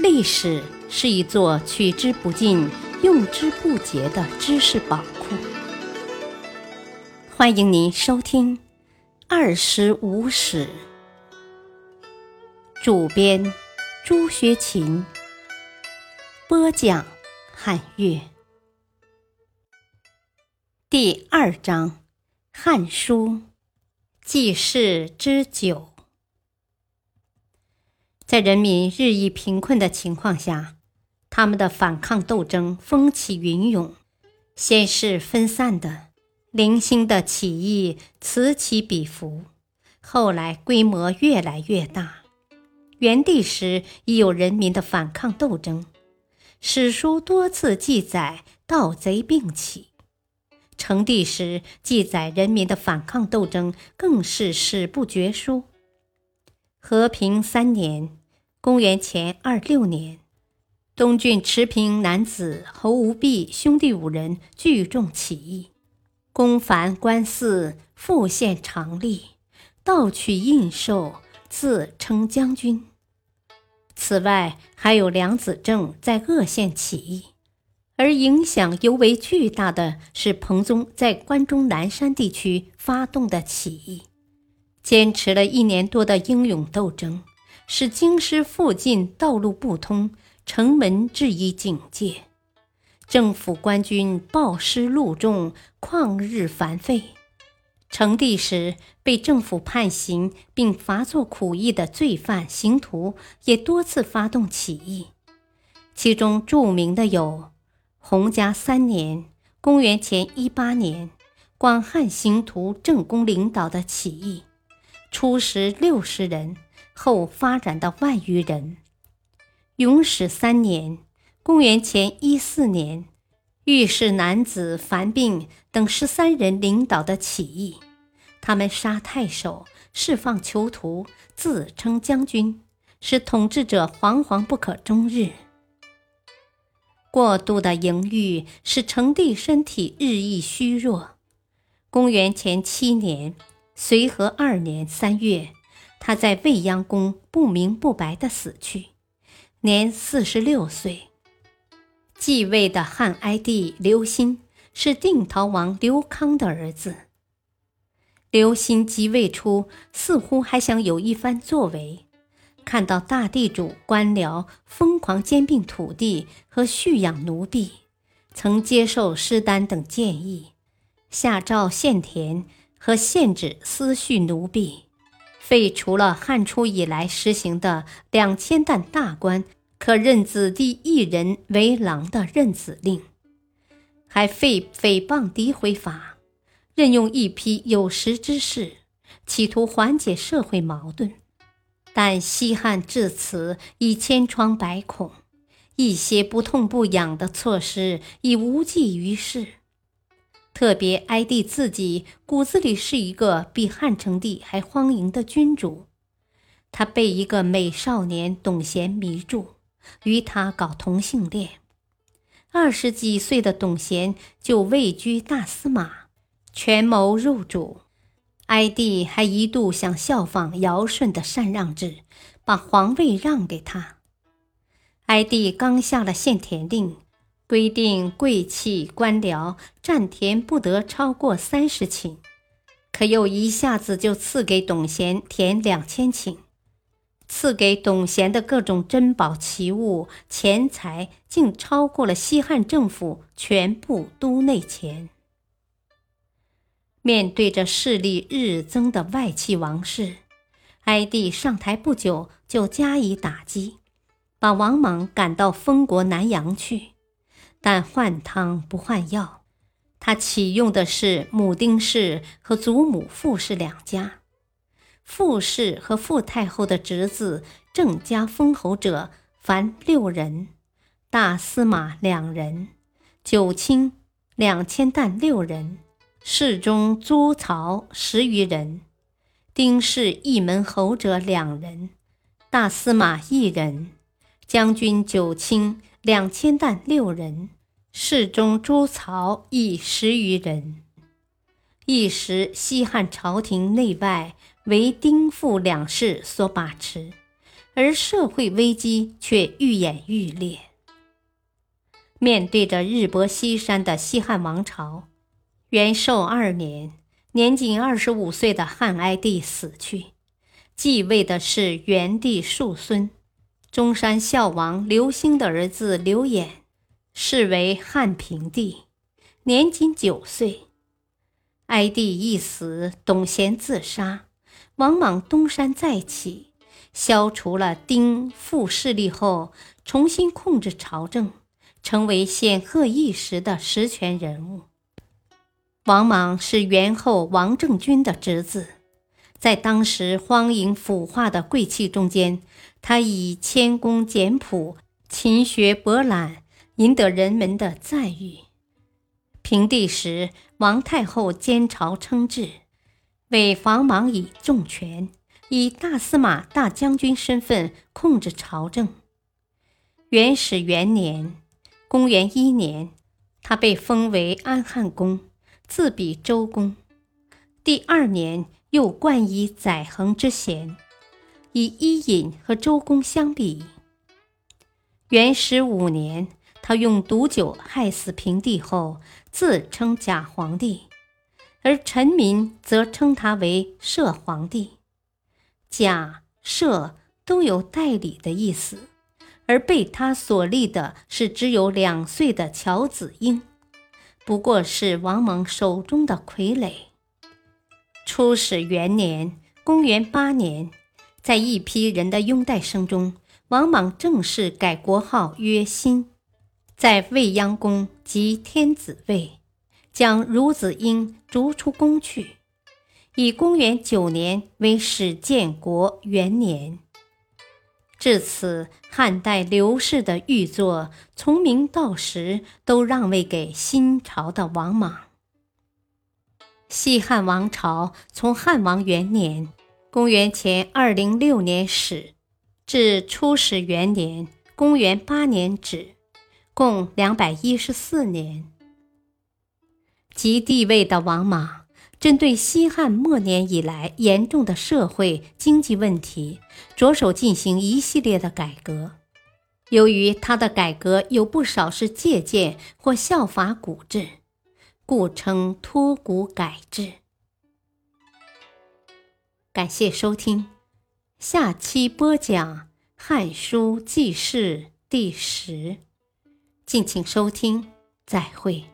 历史是一座取之不尽、用之不竭的知识宝库。欢迎您收听《二十五史》，主编朱学勤，播讲汉乐。第二章《汉书·记事之九》。在人民日益贫困的情况下，他们的反抗斗争风起云涌。先是分散的、零星的起义此起彼伏，后来规模越来越大。元帝时已有人民的反抗斗争，史书多次记载盗贼并起。成帝时记载人民的反抗斗争更是史不绝书。和平三年。公元前二六年，东郡持平男子侯无弼兄弟五人聚众起义，攻樊关寺，复献长吏，盗取印绶，自称将军。此外，还有梁子正在鄂县起义，而影响尤为巨大的是彭宗在关中南山地区发动的起义，坚持了一年多的英勇斗争。使京师附近道路不通，城门置以警戒，政府官军暴尸戮众，旷日繁费。成帝时被政府判刑并罚作苦役的罪犯刑徒也多次发动起义，其中著名的有洪嘉三年（公元前一八年），广汉刑徒郑公领导的起义，初时六十人。后发展到万余人。永始三年（公元前一四年），御史男子樊并等十三人领导的起义，他们杀太守，释放囚徒，自称将军，使统治者惶惶不可终日。过度的淫欲使成帝身体日益虚弱。公元前七年（随和二年）三月。他在未央宫不明不白的死去，年四十六岁。继位的汉哀帝刘歆是定陶王刘康的儿子。刘歆即位初，似乎还想有一番作为，看到大地主官僚疯狂兼并土地和蓄养奴婢，曾接受施丹等建议，下诏限田和限制私蓄奴婢。废除了汉初以来实行的两千担大官可任子弟一人为郎的任子令，还废诽谤诋毁法，任用一批有识之士，企图缓解社会矛盾。但西汉至此已千疮百孔，一些不痛不痒的措施已无济于事。特别哀帝自己骨子里是一个比汉成帝还荒淫的君主，他被一个美少年董贤迷住，与他搞同性恋。二十几岁的董贤就位居大司马，权谋入主。哀帝还一度想效仿尧舜的禅让制，把皇位让给他。哀帝刚下了限田令。规定贵戚官僚占田不得超过三十顷，可又一下子就赐给董贤田两千顷，赐给董贤的各种珍宝奇物、钱财，竟超过了西汉政府全部都内钱。面对着势力日增的外戚王室，哀帝上台不久就加以打击，把王莽赶到封国南阳去。但换汤不换药，他启用的是母丁氏和祖母傅氏两家。傅氏和傅太后的侄子郑家封侯者凡六人，大司马两人，九卿两千担六人，侍中诸曹十余人，丁氏一门侯者两人，大司马一人，将军九卿。两千担六人，侍中诸曹亦十余人。一时西汉朝廷内外为丁傅两氏所把持，而社会危机却愈演愈烈。面对着日薄西山的西汉王朝，元寿二年，年仅二十五岁的汉哀帝死去，继位的是元帝庶孙，中山孝王刘兴的儿子刘演，是为汉平帝，年仅九岁。哀帝一死，董贤自杀，王莽东山再起，消除了丁傅势力后，重新控制朝政。成为显赫一时的实权人物。王莽是元后王政君的侄子，在当时荒淫腐化的贵气中间，他以谦恭简朴、勤学博览，赢得人们的赞誉。平帝时，王太后监朝称制，为王莽以重权，以大司马、大将军身份控制朝政。元始元年。公元一年，他被封为安汉公，自比周公。第二年，又冠以载衡之衔，以伊尹和周公相比。元始五年，他用毒酒害死平帝后，自称假皇帝，而臣民则称他为摄皇帝。假、摄都有代理的意思。而被他所立的是只有两岁的乔子婴，不过是王莽手中的傀儡。初始元年（公元八年），在一批人的拥戴声中，王莽正式改国号曰新，在未央宫即天子位，将孺子婴逐出宫去，以公元九年为始建国元年。至此，汉代刘氏的玉作从明到实都让位给新朝的王莽。西汉王朝从汉王元年（公元前二零六年）始，至初始元年（公元八年）止，共两百一十四年。即帝位的王莽。针对西汉末年以来严重的社会经济问题，着手进行一系列的改革。由于他的改革有不少是借鉴或效法古制，故称托古改制。感谢收听，下期播讲《汉书记事》第十，敬请收听，再会。